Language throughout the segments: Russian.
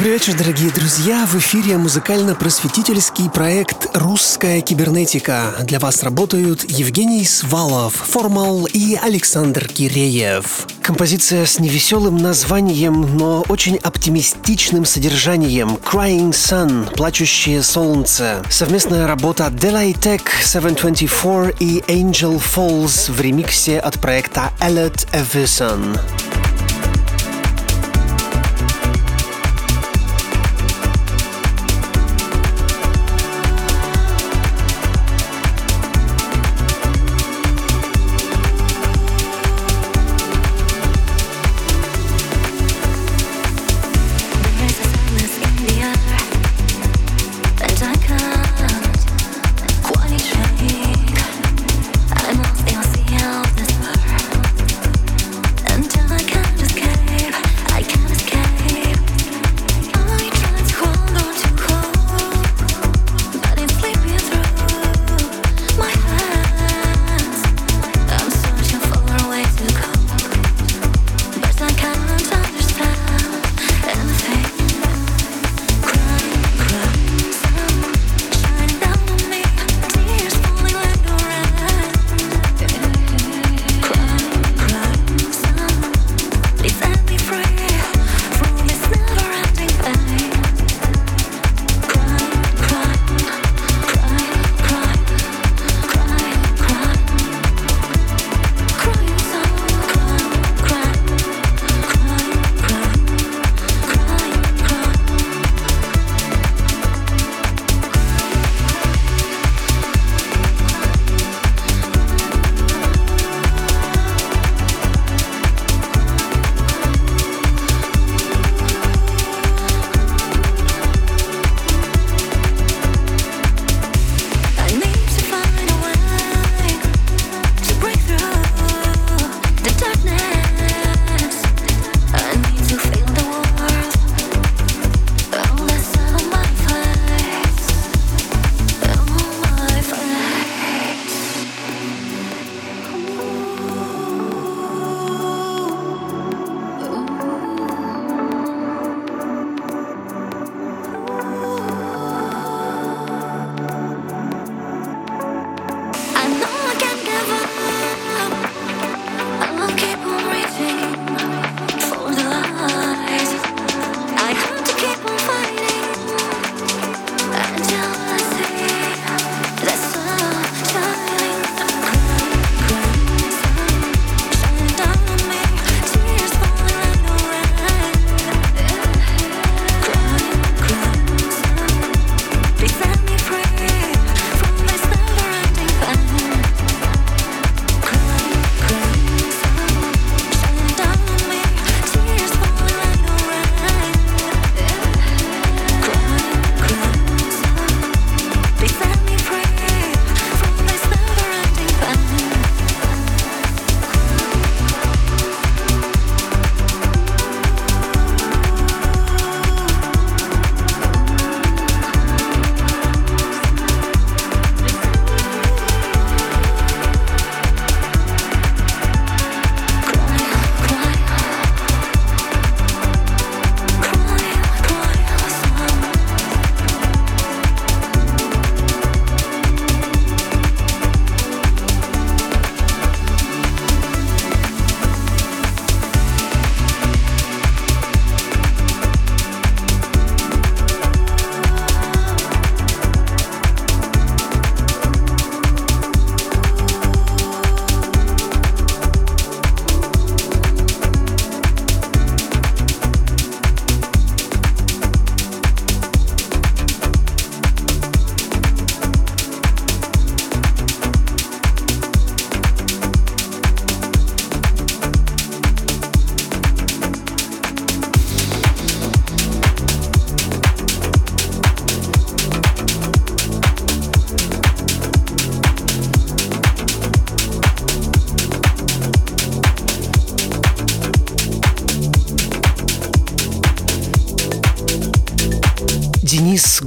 Добрый вечер, дорогие друзья! В эфире музыкально-просветительский проект «Русская кибернетика». Для вас работают Евгений Свалов, Формал и Александр Киреев. Композиция с невеселым названием, но очень оптимистичным содержанием «Crying Sun» – «Плачущее солнце». Совместная работа Delay Tech 724 и Angel Falls в ремиксе от проекта Alert Everson.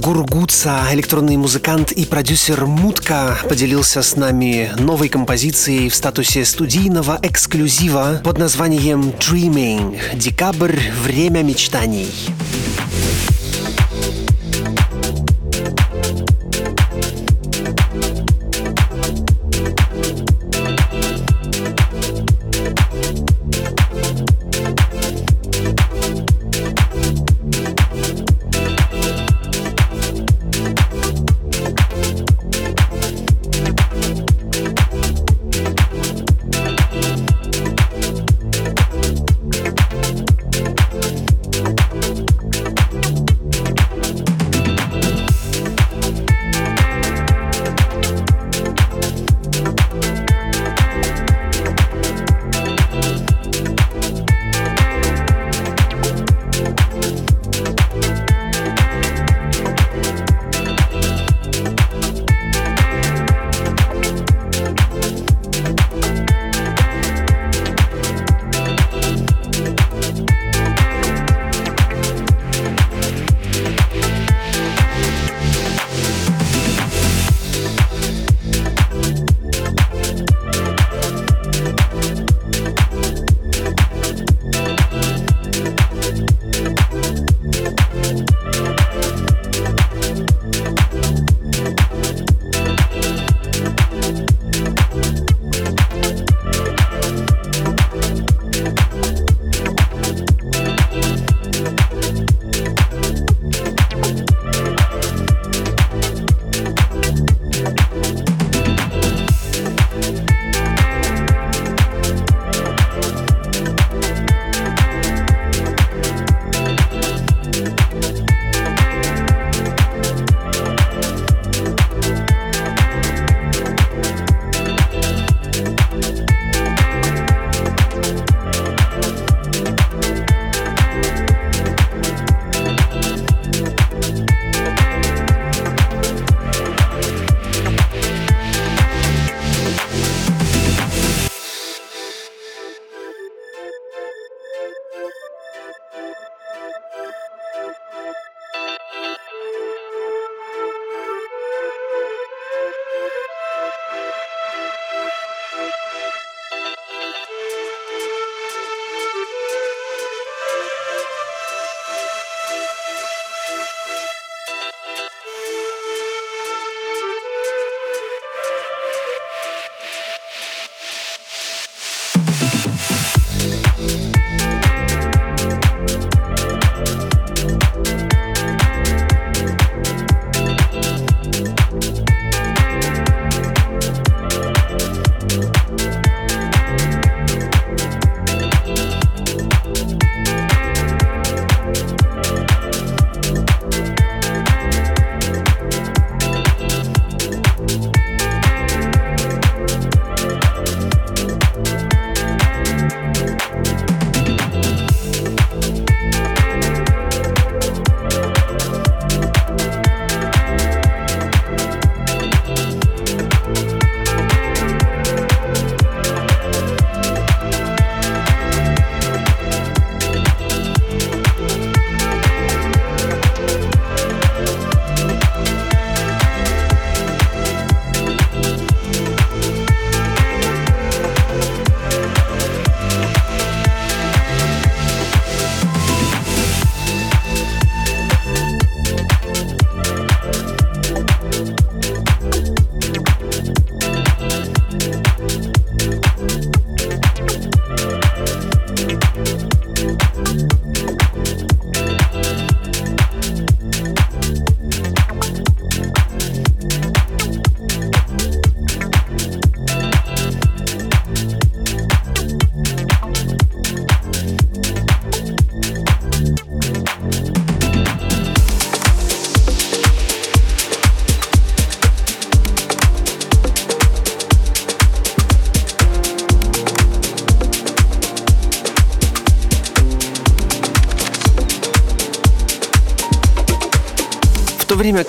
Гургуца, электронный музыкант и продюсер Мутка, поделился с нами новой композицией в статусе студийного эксклюзива под названием Dreaming. Декабрь – время мечтаний.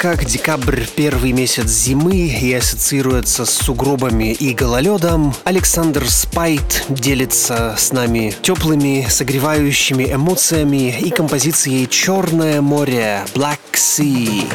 Как декабрь — первый месяц зимы и ассоциируется с сугробами и гололедом, Александр Спайт делится с нами теплыми, согревающими эмоциями и композицией «Черное море» Black Sea.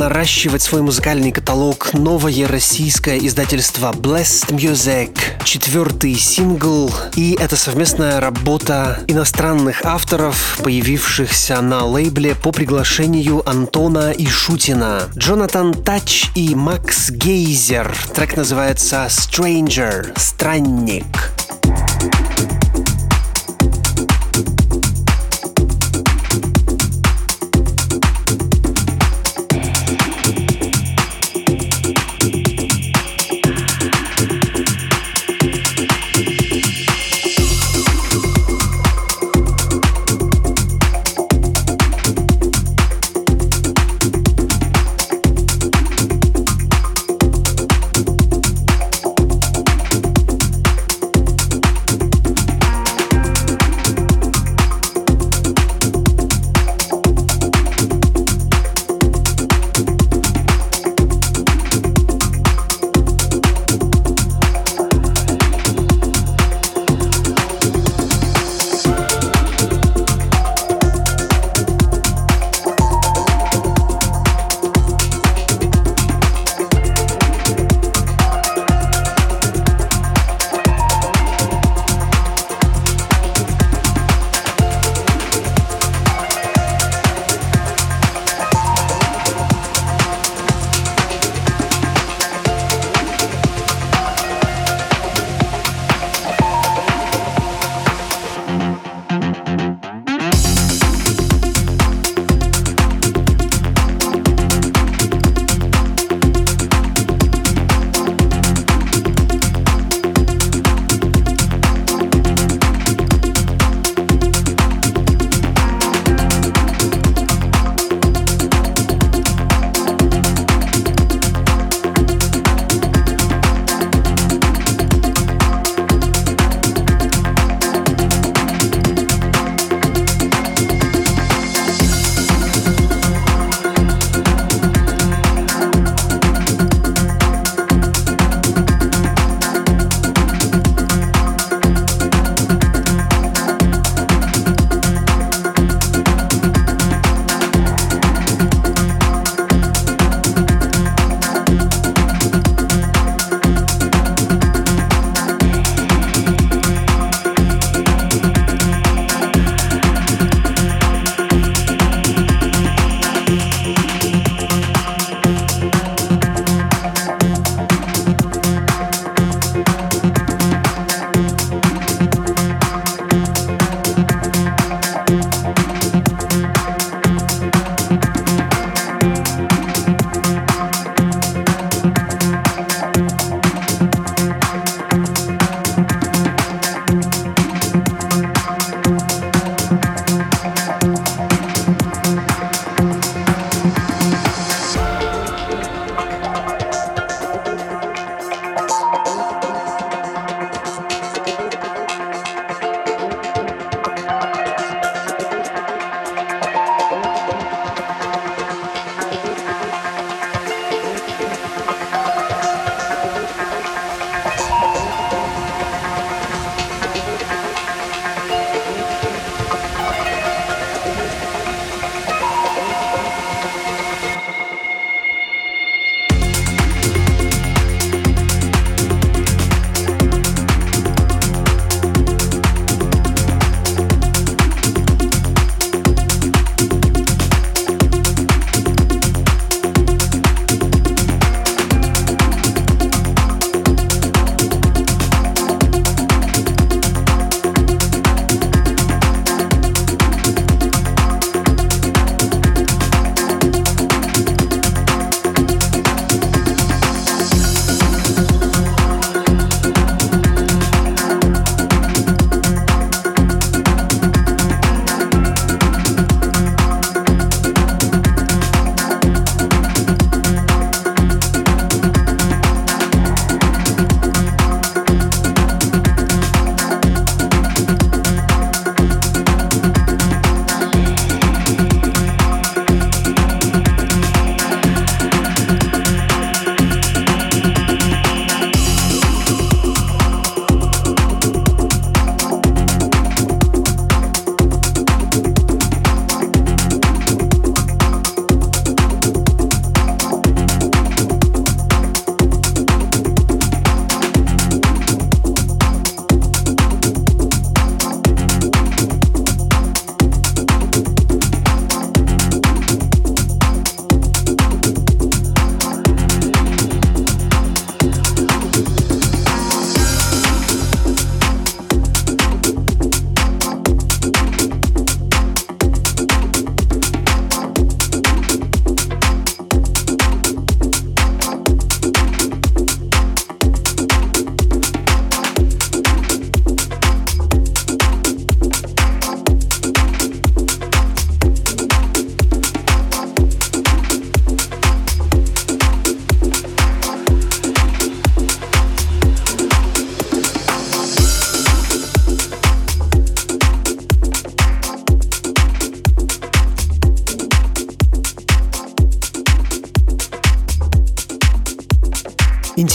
Наращивать свой музыкальный каталог новое российское издательство Blessed Music. Четвертый сингл, и это совместная работа иностранных авторов, появившихся на лейбле по приглашению Антона Ишутина. Джонатан Тач и Макс Гейзер. Трек называется Stranger, Странник.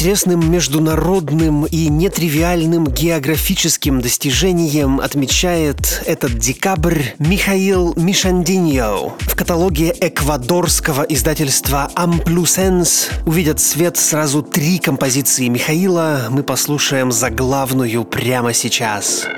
Интересным международным и нетривиальным географическим достижением отмечает этот декабрь Михаил Мишандиньо. В каталоге эквадорского издательства Amplusens увидят свет сразу три композиции Михаила. Мы послушаем заглавную прямо сейчас. Сейчас.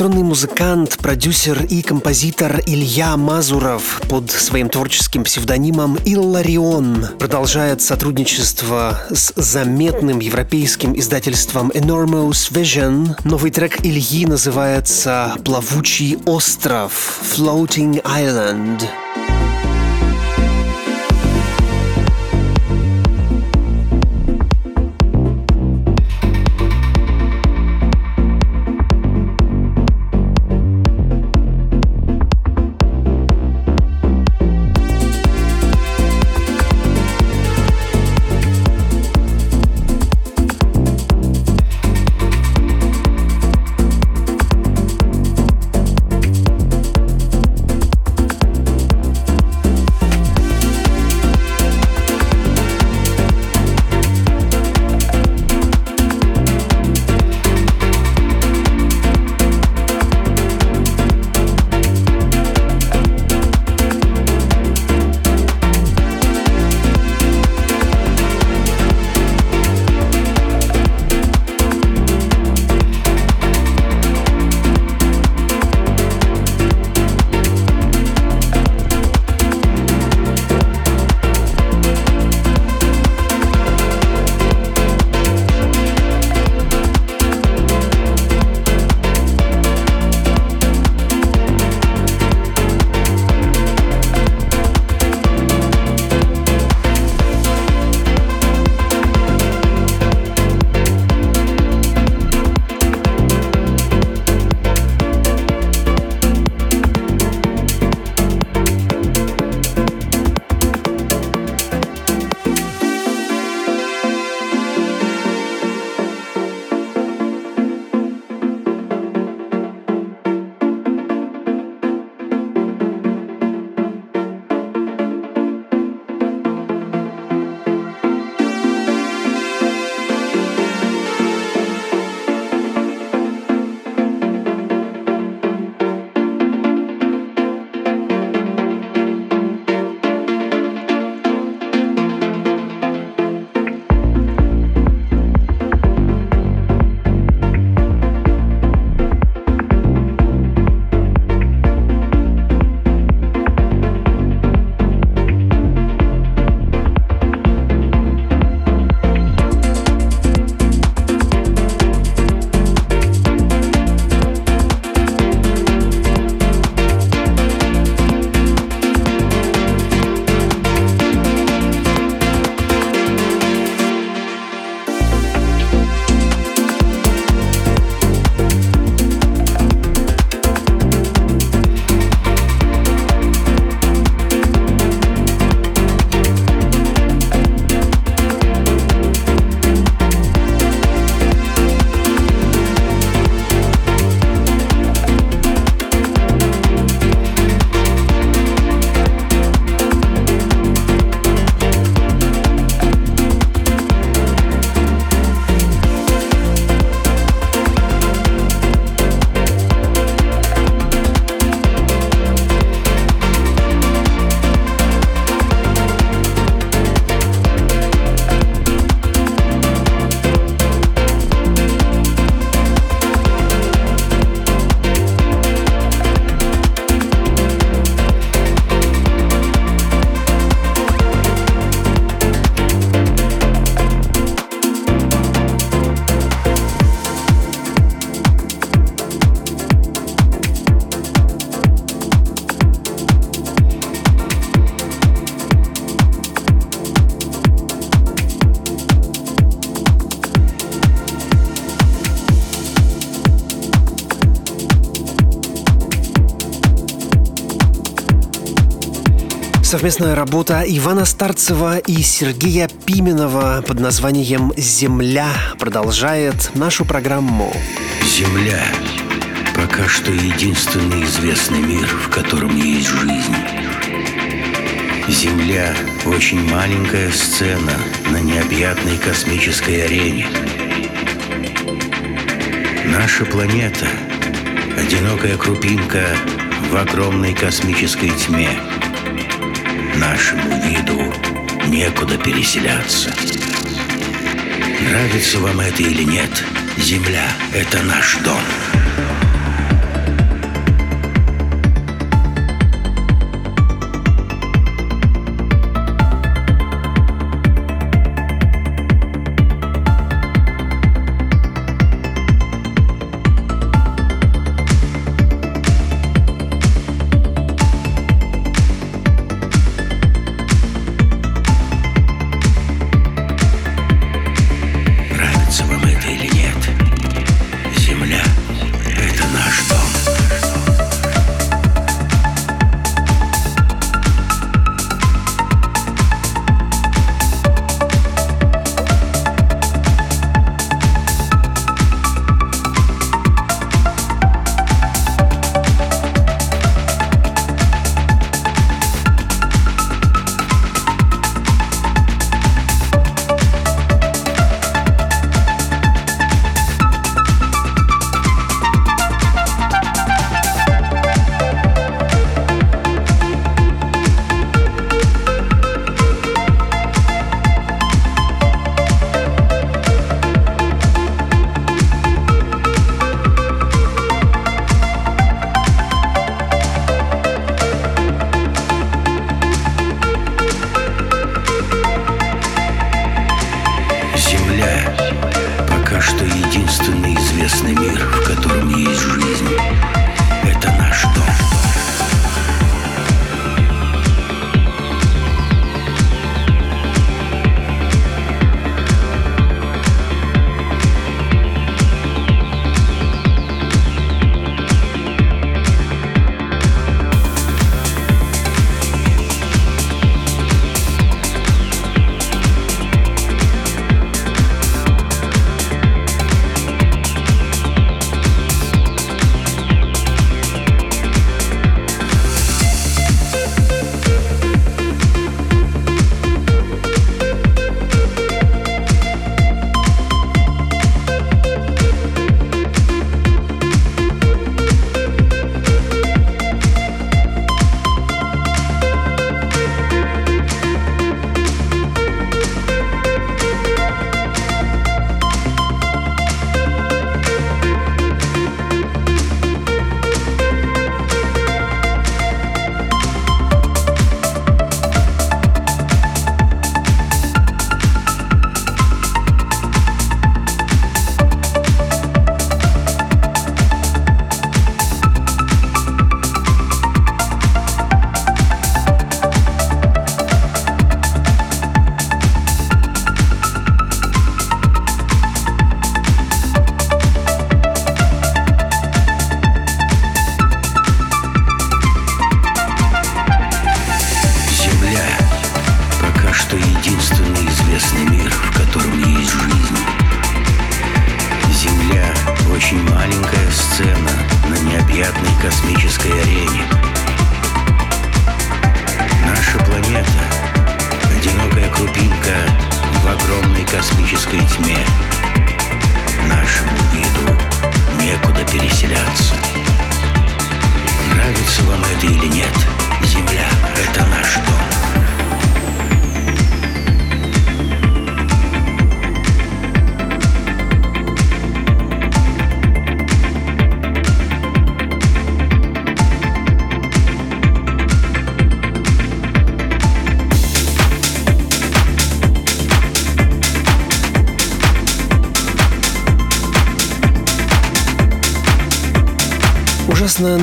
Электронный музыкант, продюсер и композитор Илья Мазуров под своим творческим псевдонимом Илларион продолжает сотрудничество с заметным европейским издательством Enormous Vision. Новый трек Ильи называется «Плавучий остров» Floating Island. Совместная работа Ивана Старцева и Сергея Пименова под названием «Земля» продолжает нашу программу. Земля – пока что единственный известный мир, в котором есть жизнь. Земля – очень маленькая сцена на необъятной космической арене. Наша планета – одинокая крупинка в огромной космической тьме – Нашему виду некуда переселяться. Нравится вам это или нет, Земля — это наш дом.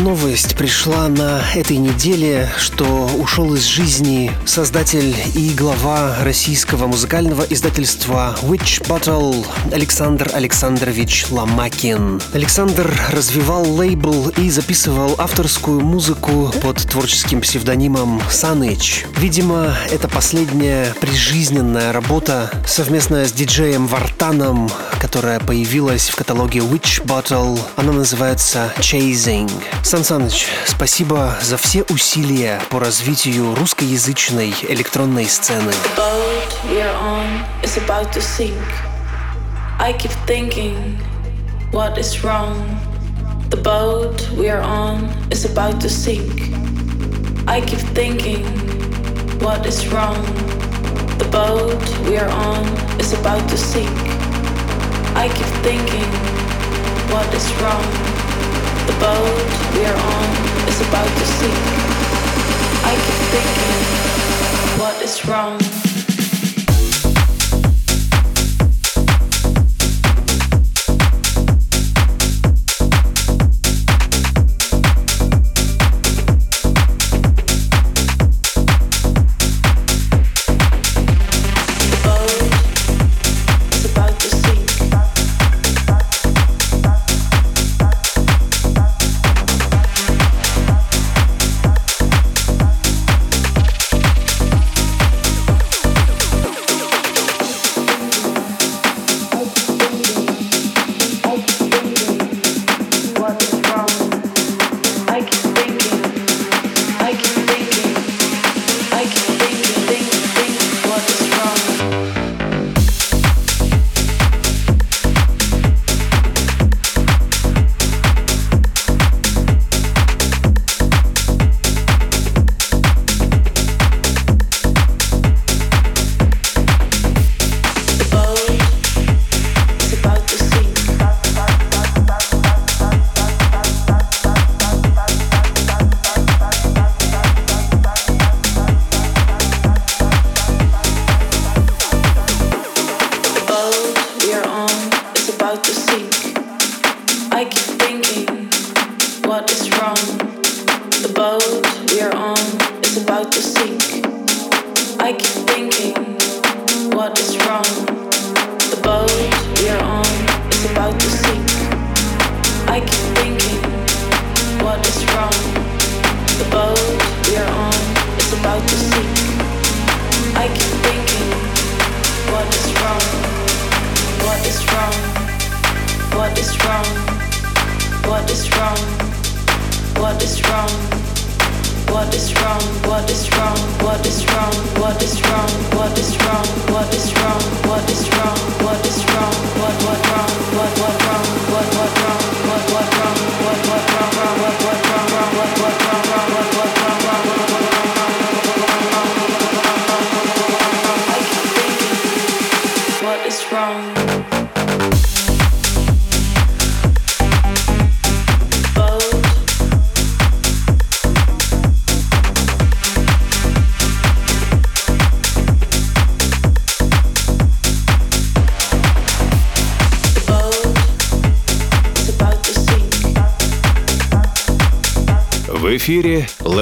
Новость пришла на этой неделе, что ушел из жизни создатель и глава российского музыкального издательства Witch Battle Александр Александрович Ломакин. Александр развивал лейбл и записывал авторскую музыку под творческим псевдонимом Саныч. Видимо, это последняя прижизненная работа совместная с диджеем Вартаном, которая появилась в каталоге Witch Battle. Она называется Chasing. Сан Саныч, спасибо за все усилия по развитию русскоязычной электронной сцены. I keep thinking, what is wrong? The boat we are on is about to sink. I keep thinking, what is wrong? The boat we are on is about to sink. I keep thinking, what is wrong? The boat we are on is about to sink. I keep thinking, what is wrong?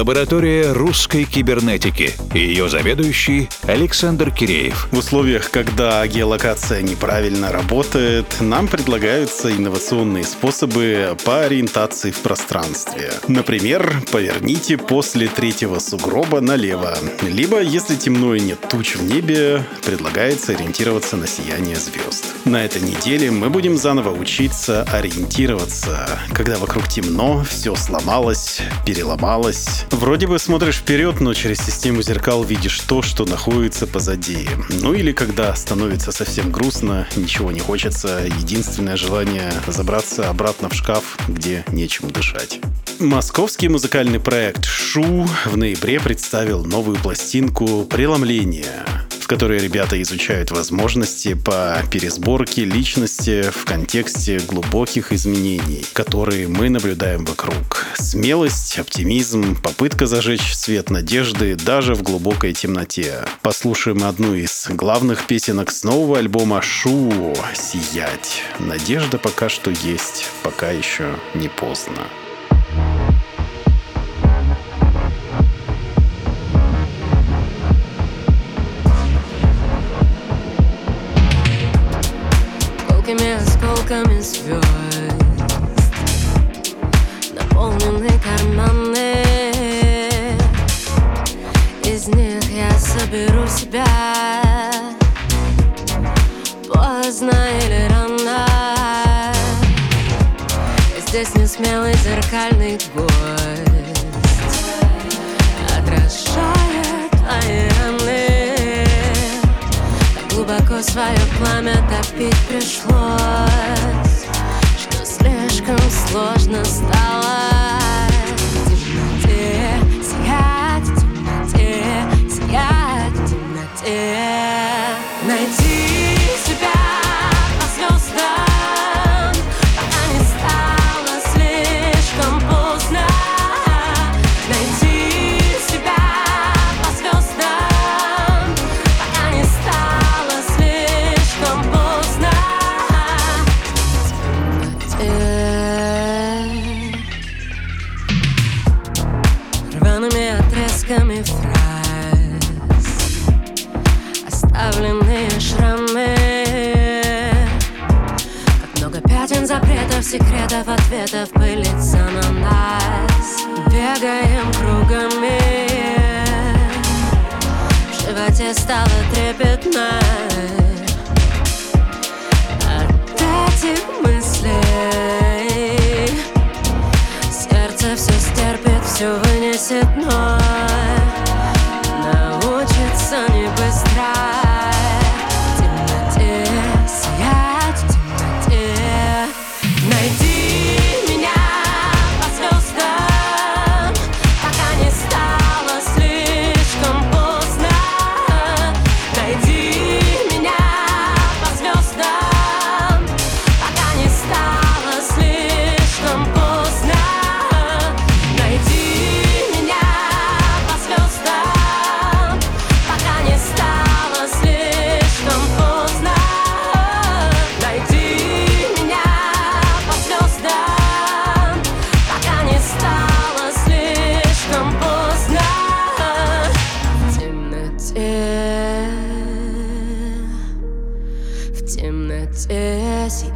Лаборатория русской кибернетики ее заведующий Александр Киреев. В условиях, когда геолокация неправильно работает, нам предлагаются инновационные способы по ориентации в пространстве. Например, поверните после третьего сугроба налево. Либо, если темно и нет туч в небе, предлагается ориентироваться на сияние звезд. На этой неделе мы будем заново учиться ориентироваться, когда вокруг темно, все сломалось, переломалось. Вроде бы смотришь вперед, но через систему зеркал видишь то, что находится позади. Ну или когда становится совсем грустно, ничего не хочется, единственное желание забраться обратно в шкаф, где нечем дышать. Московский музыкальный проект «Шу» в ноябре представил новую пластинку «Преломление», в которой ребята изучают возможности по пересборке личности в контексте глубоких изменений, которые мы наблюдаем вокруг. Смелость, оптимизм, попытка зажечь свет надежды даже в глубокой темноте. Послушаем одну из главных песенок с нового альбома «Шу» «Сиять». Надежда пока что есть, пока еще не поздно. Отрезками звезд Наполнены карманы Из них я соберу себя Поздно или рано Здесь не смелый зеркальный гость глубоко свое пламя топить пришлось Что слишком сложно стало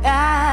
I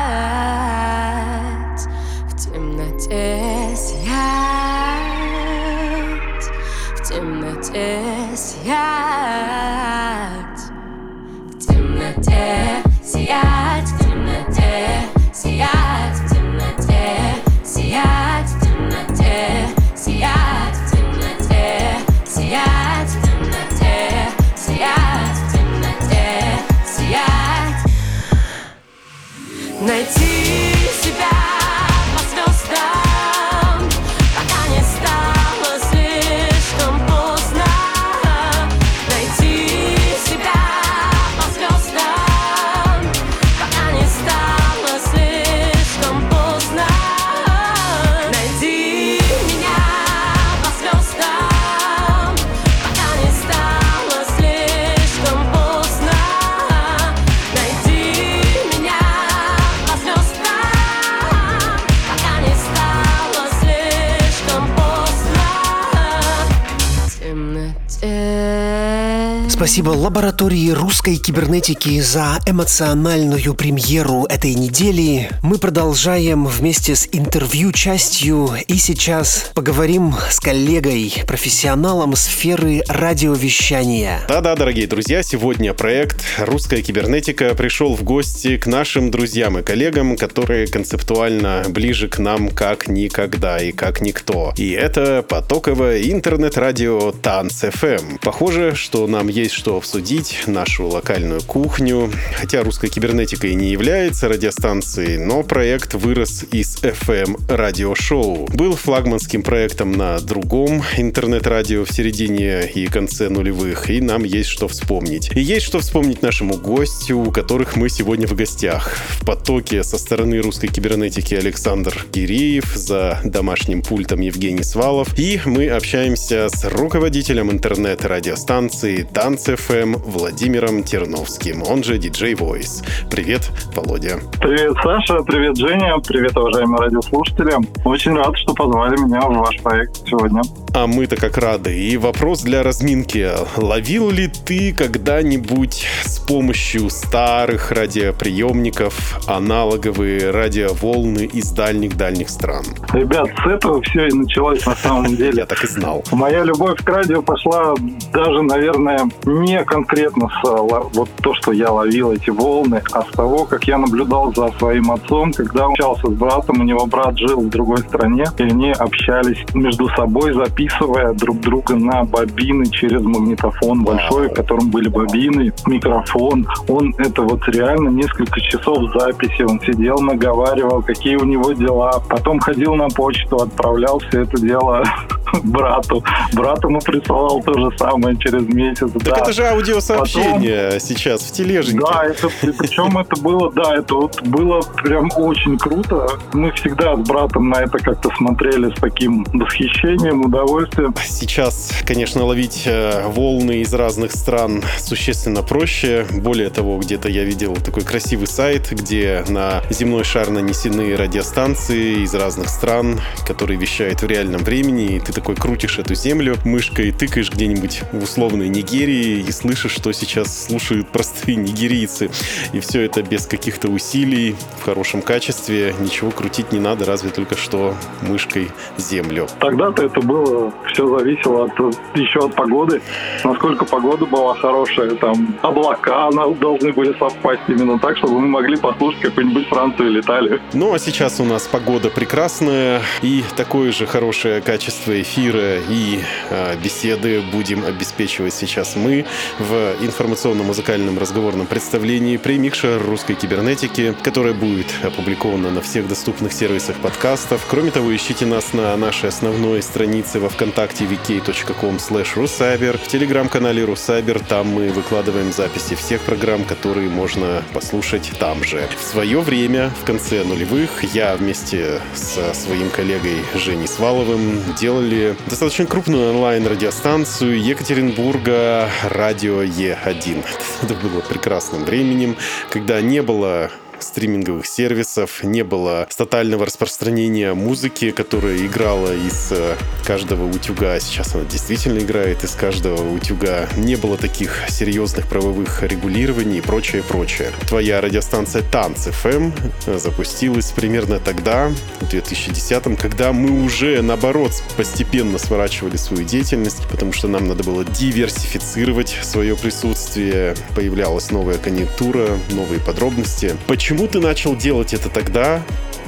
Спасибо лаборатории русской кибернетики за эмоциональную премьеру этой недели. Мы продолжаем вместе с интервью частью и сейчас поговорим с коллегой, профессионалом сферы радиовещания. Да-да, дорогие друзья, сегодня проект «Русская кибернетика» пришел в гости к нашим друзьям и коллегам, которые концептуально ближе к нам как никогда и как никто. И это потоковое интернет-радио Танц-ФМ. Похоже, что нам есть что обсудить, нашу локальную кухню. Хотя русская кибернетика и не является радиостанцией, но проект вырос из FM радиошоу. Был флагманским проектом на другом интернет-радио в середине и конце нулевых, и нам есть что вспомнить. И есть что вспомнить нашему гостю, у которых мы сегодня в гостях. В потоке со стороны русской кибернетики Александр Киреев, за домашним пультом Евгений Свалов, и мы общаемся с руководителем интернет-радиостанции Танц FM Владимиром Терновским, он же DJ Voice. Привет, Володя. Привет, Саша, привет, Женя, привет, уважаемые радиослушатели. Очень рад, что позвали меня в ваш проект сегодня. А мы-то как рады. И вопрос для разминки. Ловил ли ты когда-нибудь с помощью старых радиоприемников аналоговые радиоволны из дальних-дальних стран? Ребят, с этого все и началось на самом деле. Я так и знал. Моя любовь к радио пошла даже, наверное, не конкретно с вот то, что я ловил эти волны, а с того, как я наблюдал за своим отцом, когда он общался с братом, у него брат жил в другой стране, и они общались между собой, записывая друг друга на бобины через магнитофон большой, в котором были бобины, микрофон. Он это вот реально несколько часов записи, он сидел, наговаривал, какие у него дела, потом ходил на почту, отправлял все это дело брату. Брат ему присылал то же самое через месяц. Так да. Это же аудиосообщение Потом... сейчас в тележнике. Да, это, причем это было, да, это вот было прям очень круто. Мы всегда с братом на это как-то смотрели с таким восхищением, удовольствием. Сейчас, конечно, ловить э, волны из разных стран существенно проще. Более того, где-то я видел такой красивый сайт, где на земной шар нанесены радиостанции из разных стран, которые вещают в реальном времени, и ты такой крутишь эту землю мышкой, тыкаешь где-нибудь в условной Нигерии и слышишь, что сейчас слушают простые нигерийцы. И все это без каких-то усилий, в хорошем качестве, ничего крутить не надо, разве только что мышкой землю. Тогда-то это было, все зависело от, еще от погоды. Насколько погода была хорошая, там облака должны были совпасть именно так, чтобы мы могли послушать какую-нибудь Францию или Италию. Ну а сейчас у нас погода прекрасная и такое же хорошее качество эфира и э, беседы будем обеспечивать сейчас мы в информационно-музыкальном разговорном представлении премикшер русской кибернетики, которое будет опубликовано на всех доступных сервисах подкастов. Кроме того, ищите нас на нашей основной странице во вконтакте vk.com slash в телеграм-канале Русайбер. Там мы выкладываем записи всех программ, которые можно послушать там же. В свое время, в конце нулевых, я вместе со своим коллегой Женей Сваловым делали достаточно крупную онлайн-радиостанцию Екатеринбурга «Радио Е1». Это было прекрасным временем, когда не было стриминговых сервисов, не было тотального распространения музыки, которая играла из э, каждого утюга. Сейчас она действительно играет из каждого утюга. Не было таких серьезных правовых регулирований и прочее, прочее. Твоя радиостанция Танц FM э, запустилась примерно тогда, в 2010 когда мы уже, наоборот, постепенно сворачивали свою деятельность, потому что нам надо было диверсифицировать свое присутствие. Появлялась новая конъюнктура, новые подробности. Почему Почему ты начал делать это тогда?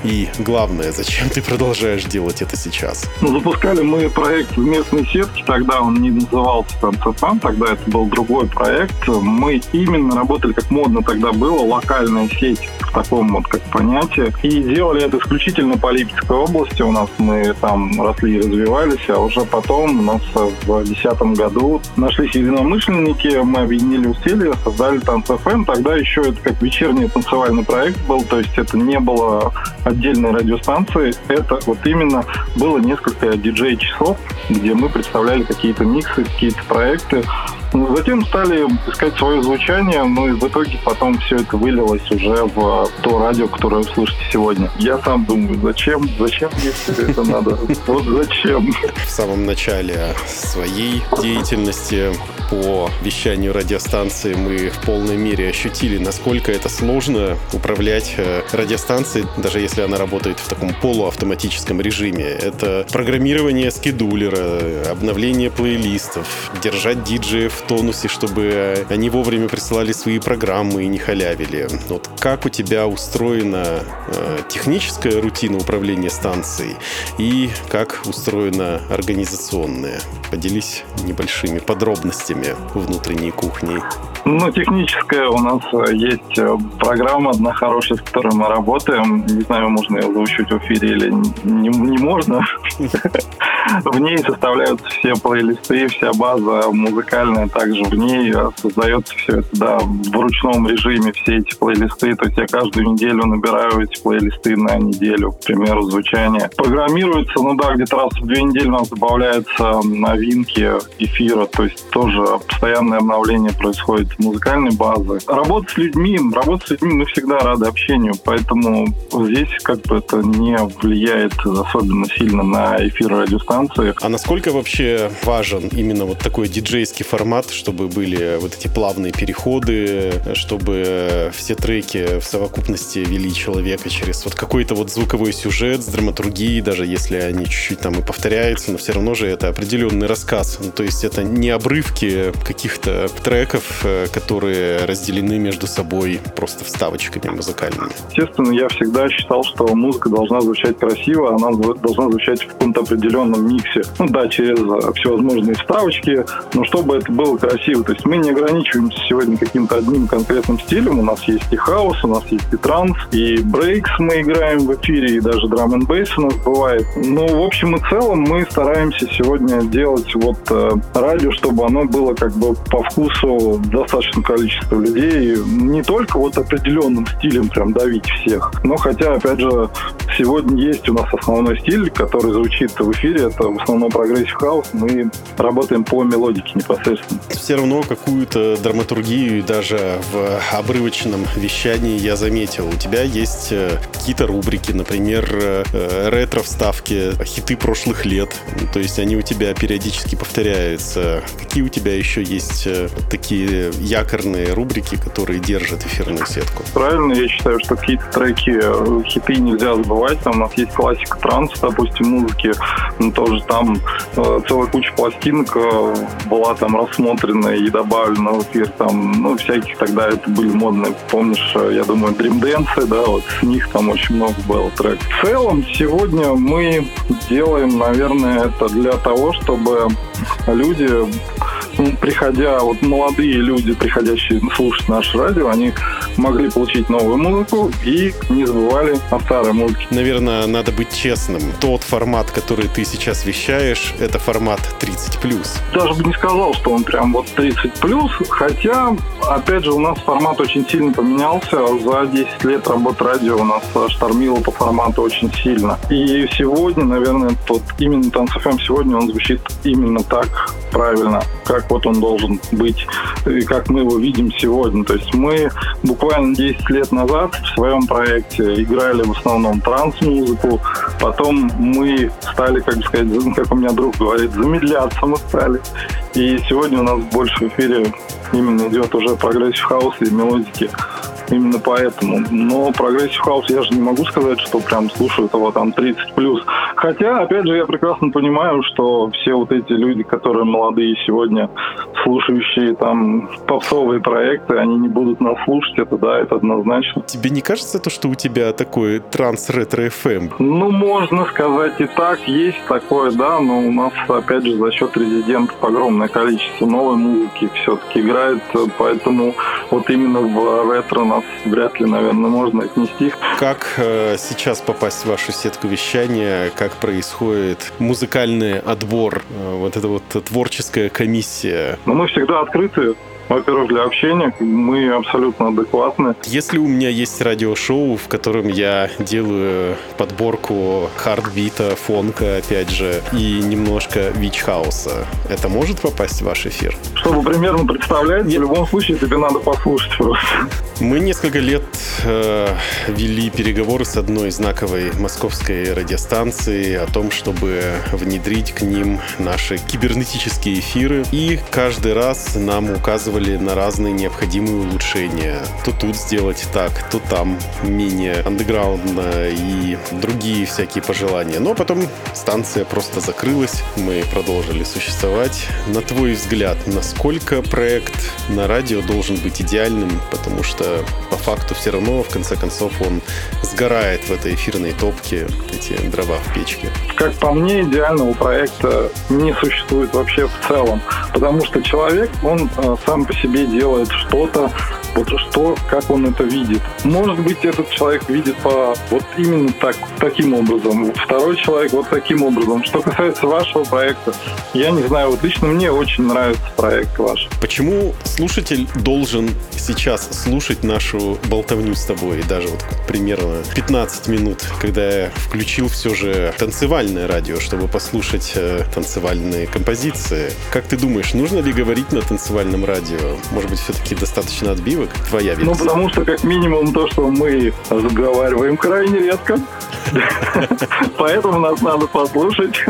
И главное, зачем ты продолжаешь делать это сейчас? Ну, запускали мы проект в местной сетке, тогда он не назывался там ЦФАН, тогда это был другой проект. Мы именно работали, как модно тогда было, локальная сеть в таком вот как понятие. И делали это исключительно по Липецкой области. У нас мы там росли и развивались, а уже потом у нас в 2010 году нашлись единомышленники, мы объединили усилия, создали Танц ФМ. Тогда еще это как вечерний танцевальный проект был, то есть это не было отдельной радиостанции. Это вот именно было несколько диджей-часов, где мы представляли какие-то миксы, какие-то проекты. Затем стали искать свое звучание, ну и в итоге потом все это вылилось уже в то радио, которое вы слышите сегодня. Я сам думаю, зачем, зачем мне все это надо? Вот зачем? В самом начале своей деятельности по вещанию радиостанции мы в полной мере ощутили, насколько это сложно управлять э, радиостанцией, даже если она работает в таком полуавтоматическом режиме. Это программирование скедулера, обновление плейлистов, держать диджеев в тонусе, чтобы они вовремя присылали свои программы и не халявили. Вот как у тебя устроена э, техническая рутина управления станцией и как устроена организационная? Поделись небольшими подробностями внутренней кухни. Ну, техническая у нас э, есть э, программа одна хорошая, с которой мы работаем. Не знаю, можно ее озвучить в эфире или не, не можно. В ней составляются все плейлисты, вся база музыкальная также в ней создается все это, да, в ручном режиме все эти плейлисты. То есть я каждую неделю набираю эти плейлисты на неделю, к примеру, звучания. Программируется, ну да, где-то раз в две недели у нас добавляются новинки эфира, то есть тоже постоянное обновление происходит музыкальной базы. Работа с людьми, работа с людьми мы всегда рады общению, поэтому здесь как бы это не влияет особенно сильно на эфир радиостанции станции. А насколько вообще важен именно вот такой диджейский формат, чтобы были вот эти плавные переходы, чтобы все треки в совокупности вели человека через вот какой-то вот звуковой сюжет с драматургией, даже если они чуть-чуть там и повторяются, но все равно же это определенный рассказ. Ну, то есть это не обрывки каких-то треков, э, которые разделены между собой просто вставочками музыкальными. Естественно, я всегда считал, что музыка должна звучать красиво, она должна звучать в каком-то определенном миксе. Ну да, через всевозможные вставочки, но чтобы это было красиво. То есть мы не ограничиваемся сегодня каким-то одним конкретным стилем. У нас есть и хаос, у нас есть и транс, и брейкс мы играем в эфире, и даже драм н бейс у нас бывает. Ну, в общем и целом, мы стараемся сегодня делать вот э, радио, чтобы оно было как бы по вкусу достаточно количества людей. Не только вот определенным стилем прям давить всех, но хотя, опять же, сегодня есть у нас основной стиль, который звучит в эфире, это в основном прогрессив хаус. Мы работаем по мелодике непосредственно. Все равно какую-то драматургию даже в обрывочном вещании я заметил. У тебя есть э, какие-то рубрики, например, э, ретро-вставки, хиты прошлых лет. То есть они у тебя периодически повторяются. Какие у тебя еще есть э, такие якорные рубрики, которые держат эфирную сетку? Правильно, я считаю, что какие-то треки, хиты нельзя забывать. Там у нас есть классика транс, допустим, музыки. Но тоже там целая куча пластинок была там рассмотрена и добавлена в эфир. Там, ну, всяких тогда это были модные. Помнишь, я думаю, Dream Dance, да, вот с них там очень много было трек. В целом, сегодня мы делаем, наверное, это для того, чтобы люди приходя, вот молодые люди, приходящие слушать наше радио, они могли получить новую музыку и не забывали о старой музыке. Наверное, надо быть честным. Тот формат, который ты сейчас вещаешь, это формат 30+. Даже бы не сказал, что он прям вот 30+, хотя, опять же, у нас формат очень сильно поменялся. За 10 лет работы радио у нас штормило по формату очень сильно. И сегодня, наверное, тот именно Танцфм сегодня он звучит именно так правильно, как вот он должен быть, и как мы его видим сегодня. То есть мы буквально 10 лет назад в своем проекте играли в основном транс-музыку, потом мы стали, как бы сказать, как у меня друг говорит, замедляться мы стали. И сегодня у нас больше в эфире именно идет уже прогрессив хаус и мелодики именно поэтому. Но прогрессив хаус я же не могу сказать, что прям слушаю его там 30 плюс. Хотя, опять же, я прекрасно понимаю, что все вот эти люди, которые молодые сегодня, слушающие там попсовые проекты, они не будут нас слушать, это да, это однозначно. Тебе не кажется то, что у тебя такой транс-ретро-ФМ? Ну, можно сказать и так, есть такое, да, но у нас, опять же, за счет резидентов огромное количество новой музыки все-таки играет, поэтому вот именно в ретро вряд ли, наверное, можно отнести. Как э, сейчас попасть в вашу сетку вещания? Как происходит музыкальный отбор? Э, вот эта вот творческая комиссия? Ну, мы всегда открыты во-первых, для общения мы абсолютно адекватны. Если у меня есть радиошоу, в котором я делаю подборку хардбита, фонка, опять же, и немножко вич-хауса, это может попасть в ваш эфир? Чтобы примерно представлять, Нет. в любом случае тебе надо послушать просто. Мы несколько лет э, вели переговоры с одной знаковой московской радиостанцией о том, чтобы внедрить к ним наши кибернетические эфиры. И каждый раз нам указывали указывали на разные необходимые улучшения. То тут сделать так, то там менее андеграундно и другие всякие пожелания. Но потом станция просто закрылась, мы продолжили существовать. На твой взгляд, насколько проект на радио должен быть идеальным? Потому что по факту все равно, в конце концов, он сгорает в этой эфирной топке, эти дрова в печке. Как по мне, идеального проекта не существует вообще в целом. Потому что человек, он э, сам по себе делает что-то, вот что, как он это видит. Может быть, этот человек видит по вот именно так, таким образом, второй человек вот таким образом. Что касается вашего проекта, я не знаю, вот лично мне очень нравится проект ваш. Почему слушатель должен сейчас слушать нашу болтовню с тобой, даже вот примерно 15 минут, когда я включил все же танцевальное радио, чтобы послушать э, танцевальные композиции. Как ты думаешь, нужно ли говорить на танцевальном радио? Может быть, все-таки достаточно отбивок? Твоя версия. Ну, потому что, как минимум, то, что мы разговариваем крайне редко. Поэтому нас надо послушать.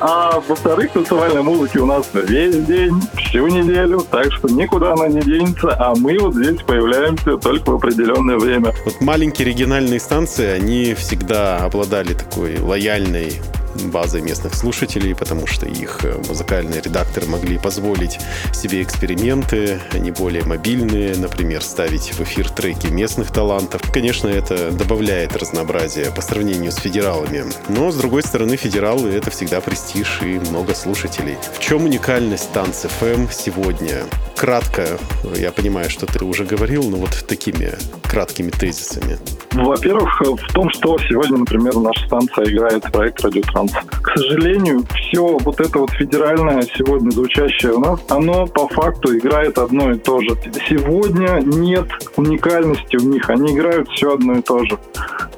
А во-вторых, танцевальной музыки у нас весь день, всю неделю, так что никуда она не денется, а мы вот здесь появляемся только в определенное время. Вот маленькие региональные станции, они всегда обладали такой лояльной базой местных слушателей, потому что их э, музыкальные редакторы могли позволить себе эксперименты, они более мобильные, например, ставить в эфир треки местных талантов. Конечно, это добавляет разнообразия по сравнению с федералами. Но, с другой стороны, федералы — это всегда престиж и много слушателей. В чем уникальность Танц FM сегодня? Кратко, я понимаю, что ты уже говорил, но вот такими краткими тезисами. Во-первых, в том, что сегодня, например, наша станция играет проект «Радиотранс». К сожалению, все вот это вот федеральное сегодня звучащее у нас, оно по факту играет одно и то же. Сегодня нет уникальности у них, они играют все одно и то же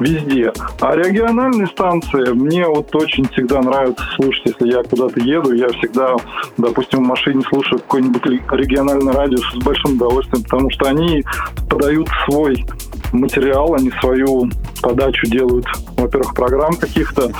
везде. А региональные станции мне вот очень всегда нравится слушать, если я куда-то еду, я всегда, допустим, в машине слушаю какой-нибудь региональный радио с большим удовольствием, потому что они подают свой материал, они свою подачу делают, во-первых, программ каких-то,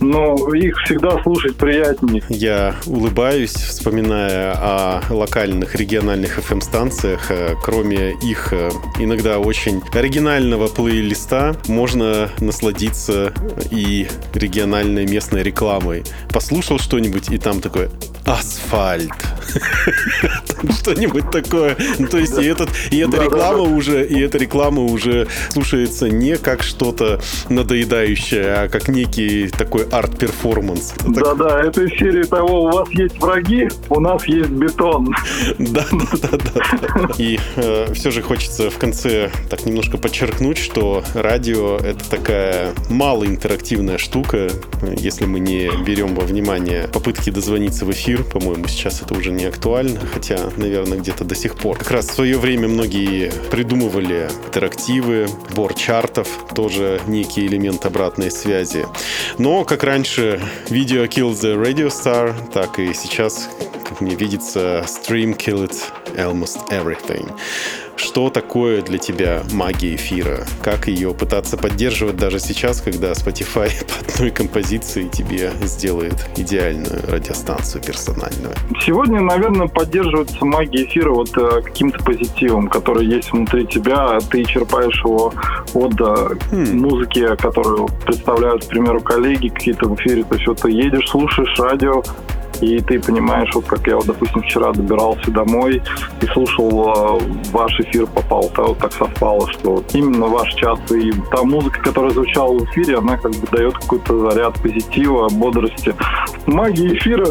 но их всегда слушать приятнее. Я улыбаюсь, вспоминая о локальных региональных FM-станциях. Э, кроме их э, иногда очень оригинального плейлиста, можно насладиться и региональной местной рекламой. Послушал что-нибудь, и там такое асфальт. Что-нибудь такое. Ну, то есть и, этот, и эта реклама уже, и эта реклама уже слушается не как что-то надоедающее, а как некий такой арт-перформанс. Да-да, это из серии того, у вас есть враги, у нас есть бетон. Да-да-да. И э, все же хочется в конце так немножко подчеркнуть, что радио — это такая малоинтерактивная штука, если мы не берем во внимание попытки дозвониться в эфир, по-моему, сейчас это уже не актуально, хотя, наверное, где-то до сих пор. Как раз в свое время многие придумывали интерактивы, бор чартов, тоже некий элемент обратной связи. Но, как раньше, видео Kill the Radio Star, так и сейчас, как мне видится, Stream Kill It Almost Everything. Что такое для тебя магия эфира? Как ее пытаться поддерживать даже сейчас, когда Spotify по одной композиции тебе сделает идеальную радиостанцию персональную? Сегодня, наверное, поддерживается магия эфира вот э, каким-то позитивом, который есть внутри тебя. Ты черпаешь его от э, хм. музыки, которую представляют, к примеру, коллеги какие-то в эфире. То есть вот ты едешь, слушаешь радио, и ты понимаешь, вот как я, вот, допустим, вчера добирался домой и слушал э, ваш эфир, попал, то так совпало, что вот именно ваш час и та музыка, которая звучала в эфире, она как бы дает какой-то заряд позитива, бодрости. Магия эфира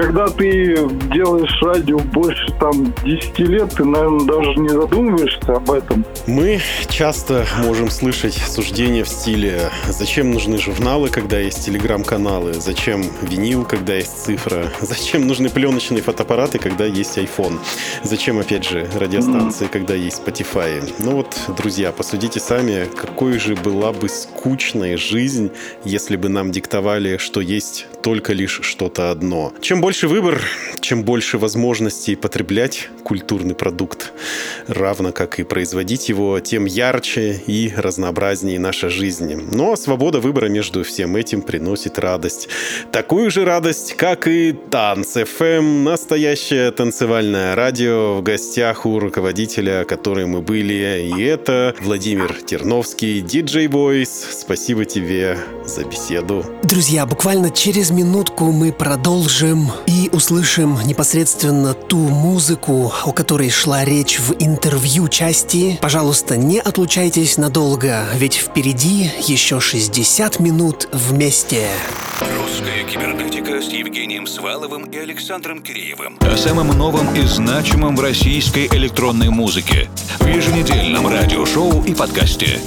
когда ты делаешь радио больше там 10 лет, ты, наверное, даже не задумываешься об этом. Мы часто можем слышать суждения в стиле «Зачем нужны журналы, когда есть телеграм-каналы? Зачем винил, когда есть цифра? Зачем нужны пленочные фотоаппараты, когда есть iPhone? Зачем, опять же, радиостанции, mm-hmm. когда есть Spotify?» Ну вот, друзья, посудите сами, какой же была бы скучная жизнь, если бы нам диктовали, что есть только лишь что-то одно. Чем больше выбор, чем больше возможностей потреблять культурный продукт, равно как и производить его, тем ярче и разнообразнее наша жизнь. Но свобода выбора между всем этим приносит радость. Такую же радость, как и Танц FM, настоящее танцевальное радио в гостях у руководителя, который мы были. И это Владимир Терновский, DJ Voice. Спасибо тебе за беседу. Друзья, буквально через минутку мы продолжим и услышим непосредственно ту музыку, о которой шла речь в интервью части. Пожалуйста, не отлучайтесь надолго, ведь впереди еще 60 минут вместе. Русская кибернетика с Евгением Сваловым и Александром Киреевым. О самом новом и значимом в российской электронной музыке в еженедельном радиошоу и подкасте.